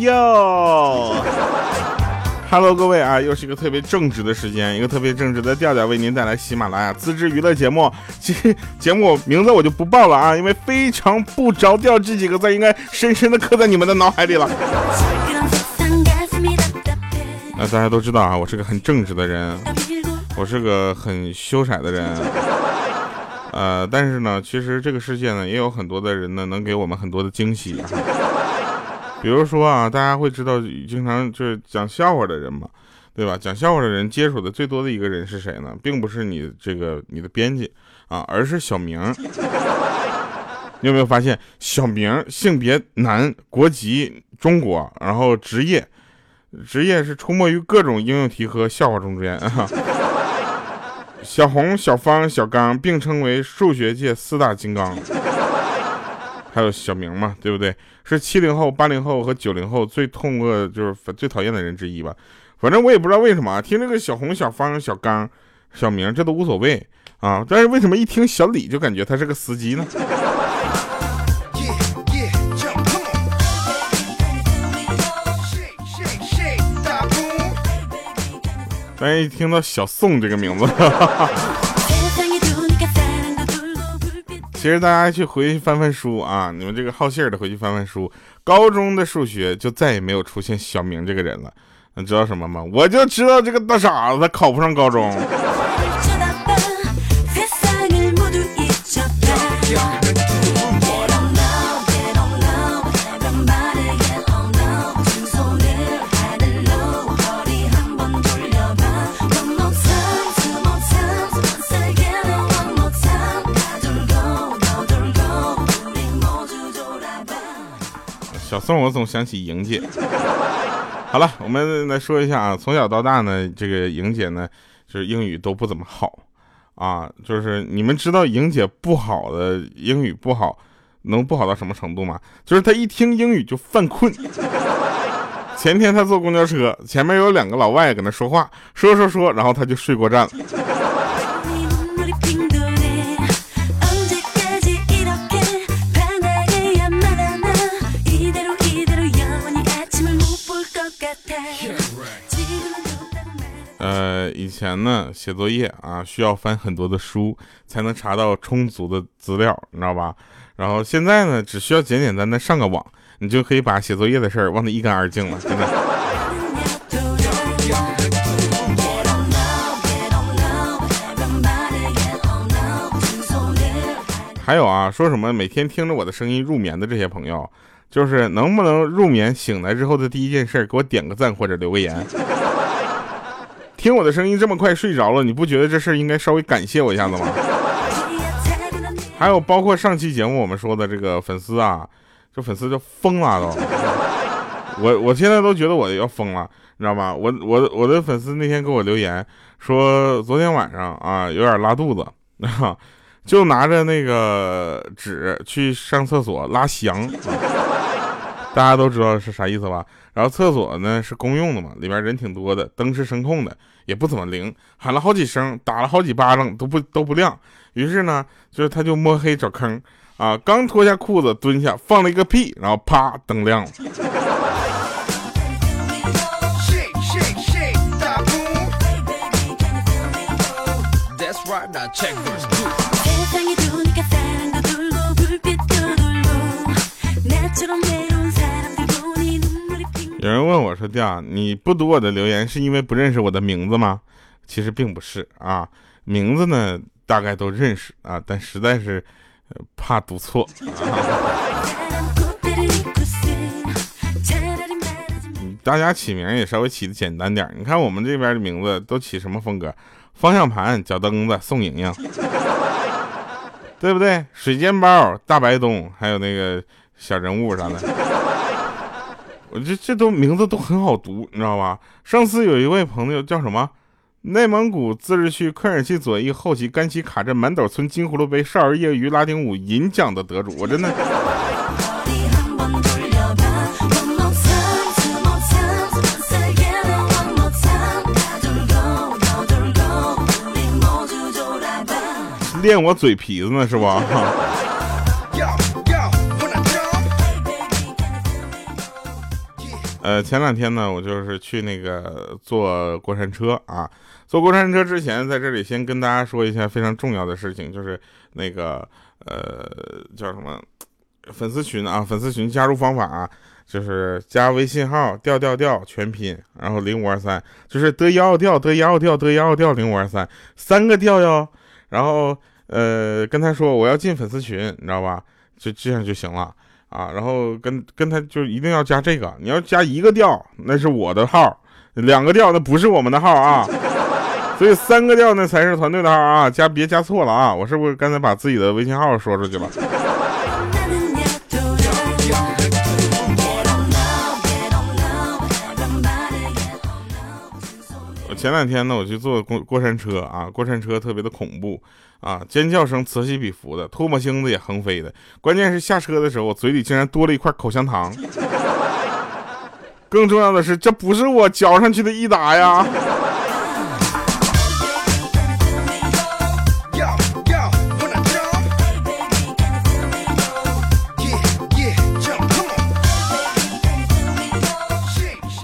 哟。Hello，各位啊，又是一个特别正直的时间，一个特别正直的调调为您带来喜马拉雅自制娱乐节目。其实节目名字我就不报了啊，因为非常不着调这几个字应该深深的刻在你们的脑海里了。那大家都知道啊，我是个很正直的人，我是个很羞涩的人。呃，但是呢，其实这个世界呢，也有很多的人呢，能给我们很多的惊喜。比如说啊，大家会知道，经常就是讲笑话的人嘛，对吧？讲笑话的人接触的最多的一个人是谁呢？并不是你这个你的编辑啊，而是小明。你有没有发现，小明性别男，国籍中国，然后职业职业是出没于各种应用题和笑话中间啊。小红、小芳、小刚并称为数学界四大金刚。还有小明嘛，对不对？是七零后、八零后和九零后最痛恶，就是最讨厌的人之一吧。反正我也不知道为什么，啊听这个小红、小芳、小刚、小明，这都无所谓啊。但是为什么一听小李就感觉他是个司机呢？但是一听到小宋这个名字。其实大家去回去翻翻书啊，你们这个好信儿的回去翻翻书，高中的数学就再也没有出现小明这个人了。你知道什么吗？我就知道这个大傻子他考不上高中。我总想起莹姐。好了，我们来说一下啊，从小到大呢，这个莹姐呢，就是英语都不怎么好啊。就是你们知道莹姐不好的英语不好，能不好到什么程度吗？就是她一听英语就犯困。前天她坐公交车，前面有两个老外跟她说话，说说说，然后她就睡过站了。呃，以前呢，写作业啊，需要翻很多的书才能查到充足的资料，你知道吧？然后现在呢，只需要简简单单上个网，你就可以把写作业的事儿忘得一干二净了，真的。还有啊，说什么每天听着我的声音入眠的这些朋友，就是能不能入眠醒来之后的第一件事，给我点个赞或者留个言。听我的声音这么快睡着了，你不觉得这事儿应该稍微感谢我一下子吗？还有包括上期节目我们说的这个粉丝啊，这粉丝就疯了都，我我现在都觉得我要疯了，你知道吗？我我我的粉丝那天给我留言说，昨天晚上啊有点拉肚子，就拿着那个纸去上厕所拉翔。大家都知道是啥意思吧？然后厕所呢是公用的嘛，里面人挺多的，灯是声控的，也不怎么灵，喊了好几声，打了好几巴掌都不都不亮。于是呢，就是他就摸黑找坑啊，刚脱下裤子蹲下放了一个屁，然后啪灯亮了。有人问我说：“弟啊，你不读我的留言是因为不认识我的名字吗？”其实并不是啊，名字呢大概都认识啊，但实在是怕读错。大家起名也稍微起的简单点你看我们这边的名字都起什么风格？方向盘、脚蹬子、宋莹莹，对不对？水煎包、大白东，还有那个小人物啥的。我这这都名字都很好读，你知道吧？上次有一位朋友叫什么？内蒙古自治区科尔沁左翼后旗甘旗卡镇满斗村金葫芦杯少儿业余拉丁舞银奖的得主，我真的。练我嘴皮子呢，是吧？呃，前两天呢，我就是去那个坐过山车啊。坐过山车之前，在这里先跟大家说一下非常重要的事情，就是那个呃叫什么粉丝群啊，粉丝群加入方法啊，就是加微信号调调调全拼，然后零五二三，就是得幺调得幺调得幺调零五二三三个调哟。然后呃跟他说我要进粉丝群，你知道吧？就这样就行了。啊，然后跟跟他就一定要加这个，你要加一个调，那是我的号；两个调，那不是我们的号啊。所以三个调那才是团队的号啊，加别加错了啊！我是不是刚才把自己的微信号说出去了？前两天呢，我去坐过过山车啊，过山车特别的恐怖。啊！尖叫声此起彼伏的，唾沫星子也横飞的。关键是下车的时候，我嘴里竟然多了一块口香糖。更重要的是，这不是我嚼上去的益达呀！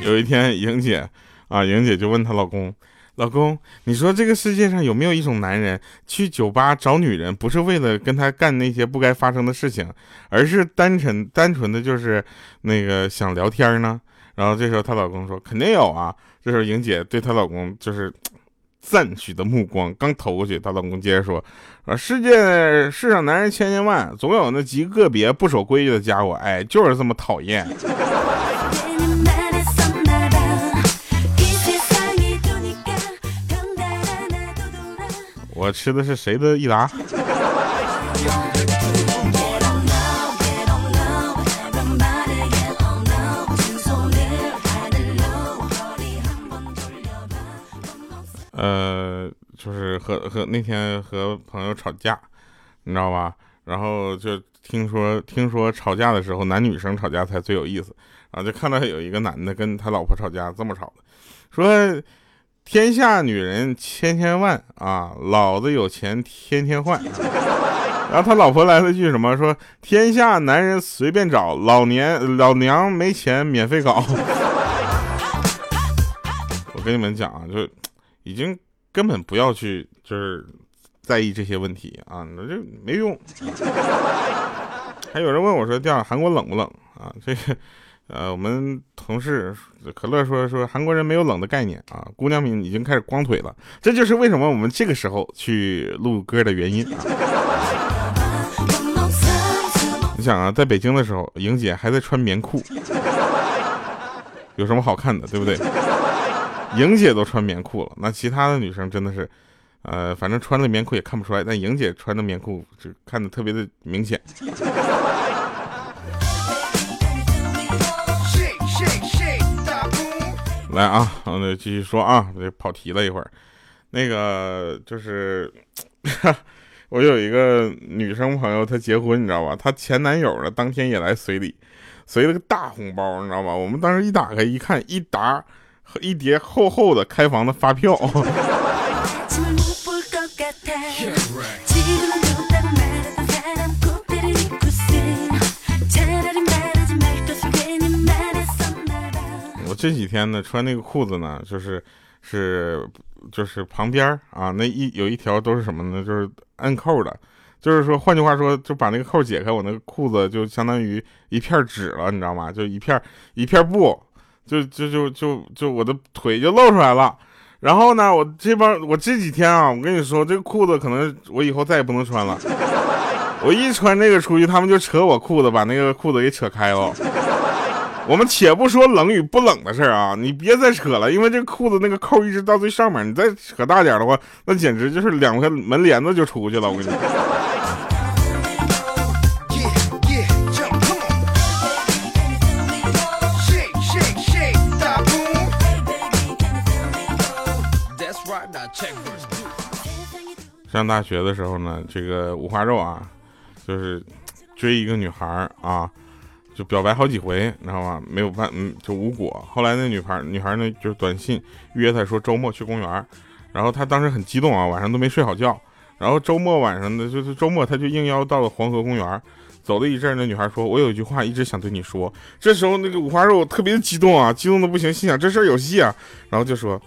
有一天，莹姐啊，莹姐就问她老公。老公，你说这个世界上有没有一种男人去酒吧找女人，不是为了跟他干那些不该发生的事情，而是单纯单纯的就是那个想聊天呢？然后这时候她老公说肯定有啊。这时候莹姐对她老公就是 赞许的目光刚投过去，她老公接着说：啊，世界世上男人千千万，总有那极个别不守规矩的家伙，哎，就是这么讨厌。我吃的是谁的益达？呃，就是和和那天和朋友吵架，你知道吧？然后就听说听说吵架的时候，男女生吵架才最有意思。然后就看到有一个男的跟他老婆吵架，这么吵的，说。天下女人千千万啊，老子有钱天天换。然后他老婆来了句什么？说天下男人随便找，老年老娘没钱免费搞。我跟你们讲啊，就已经根本不要去就是在意这些问题啊，那就没用。还有人问我说，调韩国冷不冷啊？这个。呃，我们同事可乐说说韩国人没有冷的概念啊，姑娘们已经开始光腿了，这就是为什么我们这个时候去录歌的原因啊。你想啊，在北京的时候，莹姐还在穿棉裤，有什么好看的，对不对？莹姐都穿棉裤了，那其他的女生真的是，呃，反正穿了棉裤也看不出来，但莹姐穿的棉裤就看的特别的明显。来啊，我们继续说啊，这跑题了一会儿。那个就是，我有一个女生朋友，她结婚，你知道吧？她前男友呢，当天也来随礼，随了个大红包，你知道吧？我们当时一打开一看，一沓和一叠厚厚的开房的发票。这几天呢，穿那个裤子呢，就是是就是旁边啊，那一有一条都是什么呢？就是摁扣的，就是说，换句话说，就把那个扣解开，我那个裤子就相当于一片纸了，你知道吗？就一片一片布，就就就就就我的腿就露出来了。然后呢，我这帮我这几天啊，我跟你说，这个裤子可能我以后再也不能穿了。我一穿这个出去，他们就扯我裤子，把那个裤子给扯开了。我们且不说冷与不冷的事儿啊，你别再扯了，因为这裤子那个扣一直到最上面，你再扯大点的话，那简直就是两个门帘子就出去了。我跟你说。上大学的时候呢，这个五花肉啊，就是追一个女孩啊。就表白好几回，你知道吗？没有办，嗯，就无果。后来那女孩，女孩呢，就是短信约他说周末去公园，然后他当时很激动啊，晚上都没睡好觉。然后周末晚上的，就是周末他就应邀到了黄河公园。走了一阵，那女孩说：“我有一句话一直想对你说。”这时候那个五花肉特别的激动啊，激动的不行，心想这事儿有戏啊，然后就说：“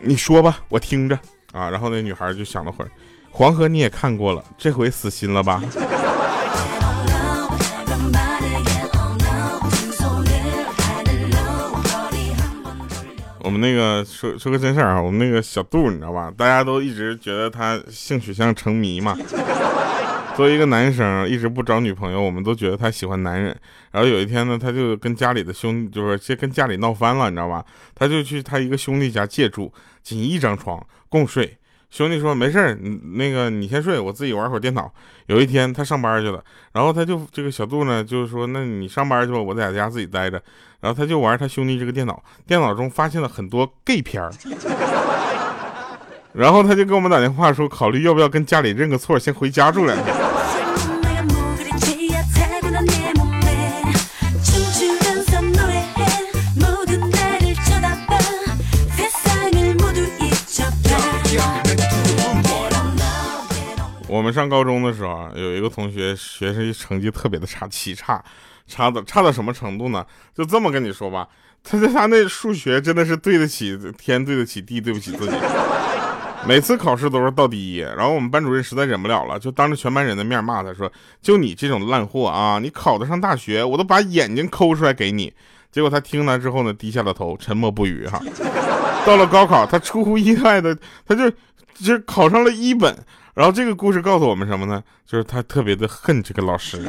你说吧，我听着啊。”然后那女孩就想了会儿，黄河你也看过了，这回死心了吧？我们那个说说个真事儿啊，我们那个小杜你知道吧？大家都一直觉得他性取向成谜嘛。作为一个男生，一直不找女朋友，我们都觉得他喜欢男人。然后有一天呢，他就跟家里的兄，就是先跟家里闹翻了，你知道吧？他就去他一个兄弟家借住，仅一张床共睡。兄弟说没事儿，那个你先睡，我自己玩会儿电脑。有一天他上班去了，然后他就这个小杜呢，就是说那你上班去吧，我在家自己待着。然后他就玩他兄弟这个电脑，电脑中发现了很多 gay 片儿。然后他就给我们打电话说，考虑要不要跟家里认个错，先回家住两天。我们上高中的时候，有一个同学学习成绩特别的差，奇差，差到差到什么程度呢？就这么跟你说吧，他在他那数学真的是对得起天，对得起地，对不起自己。每次考试都是倒第一，然后我们班主任实在忍不了了，就当着全班人的面骂他说：“就你这种烂货啊，你考得上大学，我都把眼睛抠出来给你。”结果他听完之后呢，低下了头，沉默不语。哈，到了高考，他出乎意外的，他就就考上了一本。然后这个故事告诉我们什么呢？就是他特别的恨这个老师。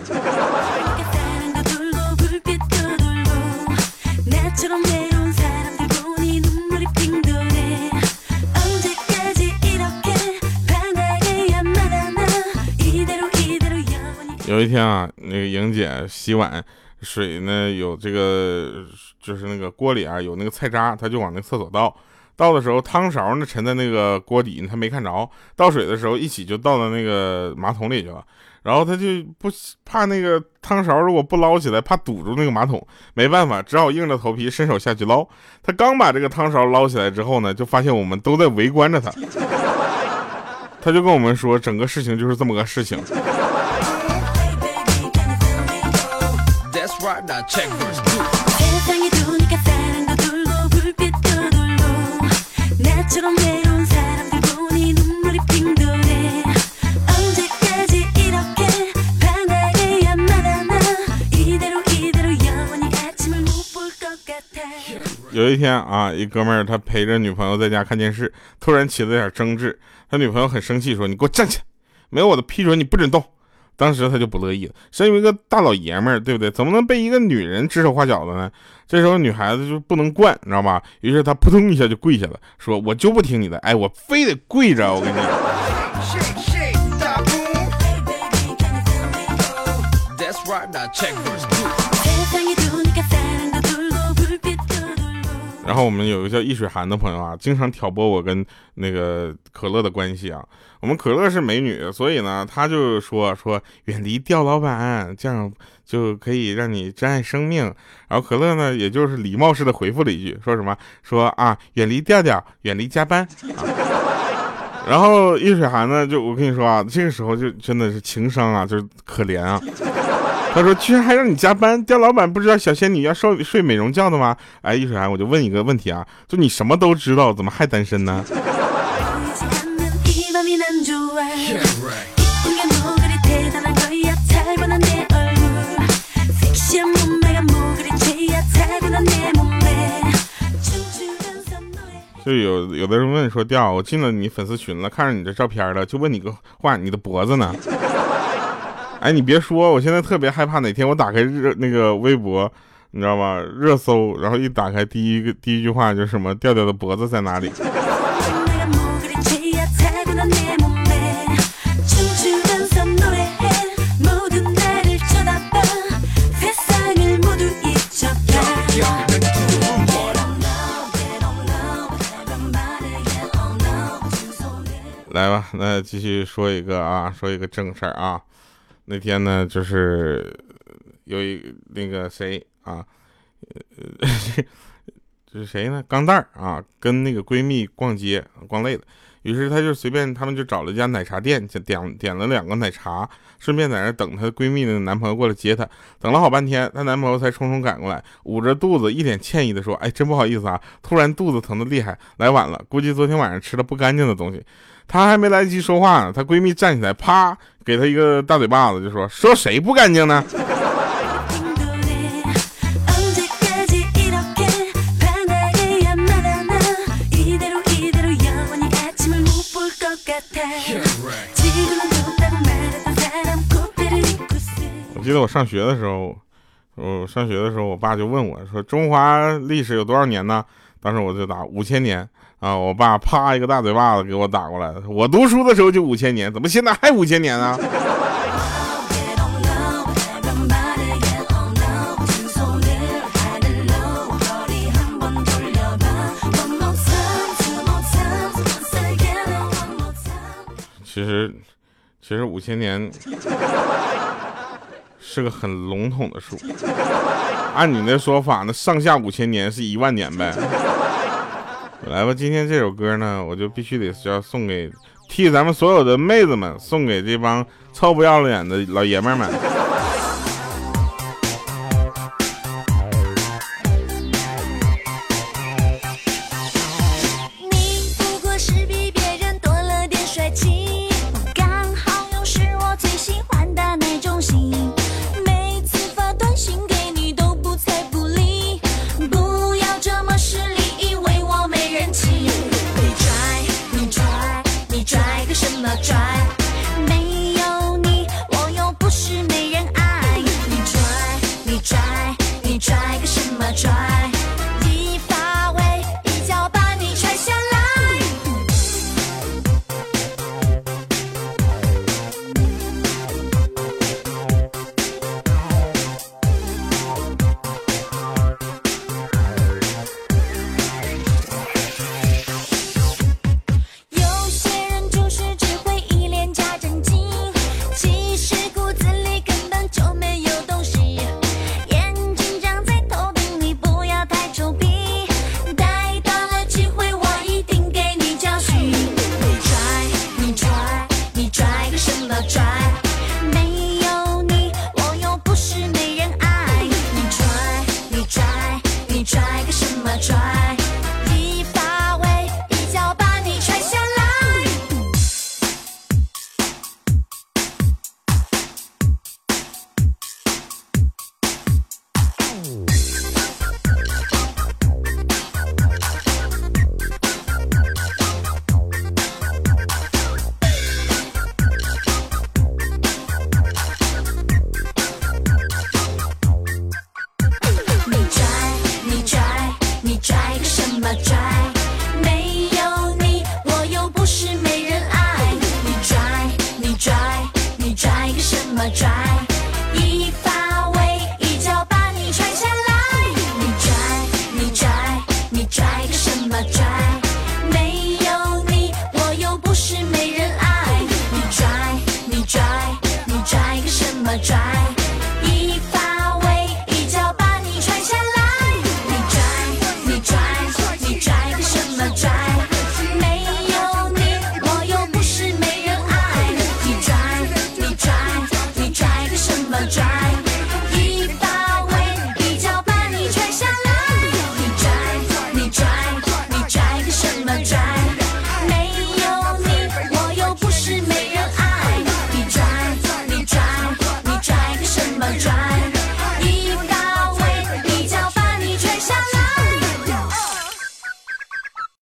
有一天啊，那个莹姐洗碗，水呢有这个，就是那个锅里啊有那个菜渣，她就往那个厕所倒。倒的时候，汤勺呢沉在那个锅底，他没看着。倒水的时候，一起就倒到那个马桶里去了。然后他就不怕那个汤勺如果不捞起来，怕堵住那个马桶，没办法，只好硬着头皮伸手下去捞。他刚把这个汤勺捞起来之后呢，就发现我们都在围观着他。他就跟我们说，整个事情就是这么个事情。有一天啊，一哥们儿他陪着女朋友在家看电视，突然起了点争执，他女朋友很生气，说：“你给我站起来，没有我的批准你不准动。”当时他就不乐意了，身为一个大老爷们儿，对不对？怎么能被一个女人指手画脚的呢？这时候女孩子就不能惯，你知道吗？于是她扑通一下就跪下了，说：“我就不听你的，哎，我非得跪着。”我跟你讲。然后我们有个叫易水寒的朋友啊，经常挑拨我跟那个可乐的关系啊。我们可乐是美女，所以呢，他就说说远离吊老板，这样就可以让你珍爱生命。然后可乐呢，也就是礼貌式的回复了一句，说什么说啊，远离调调，远离加班。然后易水寒呢，就我跟你说啊，这个时候就真的是情商啊，就是可怜啊。他说：“居然还让你加班，刁老板不知道小仙女要睡睡美容觉的吗？”哎，易水寒，我就问一个问题啊，就你什么都知道，怎么还单身呢？就有有的人问说：“调，我进了你粉丝群了，看着你的照片了，就问你个话，你的脖子呢？”哎，你别说，我现在特别害怕哪天我打开热那个微博，你知道吗？热搜，然后一打开，第一个第一句话就是什么？调调的脖子在哪里？来吧，那继续说一个啊，说一个正事儿啊。那天呢，就是有一那个谁啊，这是谁呢？钢蛋儿啊，跟那个闺蜜逛街逛累了，于是她就随便，他们就找了一家奶茶店，就点点了两个奶茶，顺便在那等她闺蜜的男朋友过来接她。等了好半天，她男朋友才匆匆赶过来，捂着肚子，一脸歉意的说：“哎，真不好意思啊，突然肚子疼的厉害，来晚了，估计昨天晚上吃了不干净的东西。”她还没来得及说话呢，她闺蜜站起来，啪，给她一个大嘴巴子，就说：“说谁不干净呢？”我记得我上学的时候，我上学的时候，我爸就问我说：“中华历史有多少年呢？”当时我就打五千年啊！我爸啪一个大嘴巴子给我打过来了。我读书的时候就五千年，怎么现在还五千年呢？其实，其实五千年 是个很笼统的数。按你那说法，那上下五千年是一万年呗。来吧，今天这首歌呢，我就必须得是要送给替咱们所有的妹子们，送给这帮臭不要脸的老爷们们。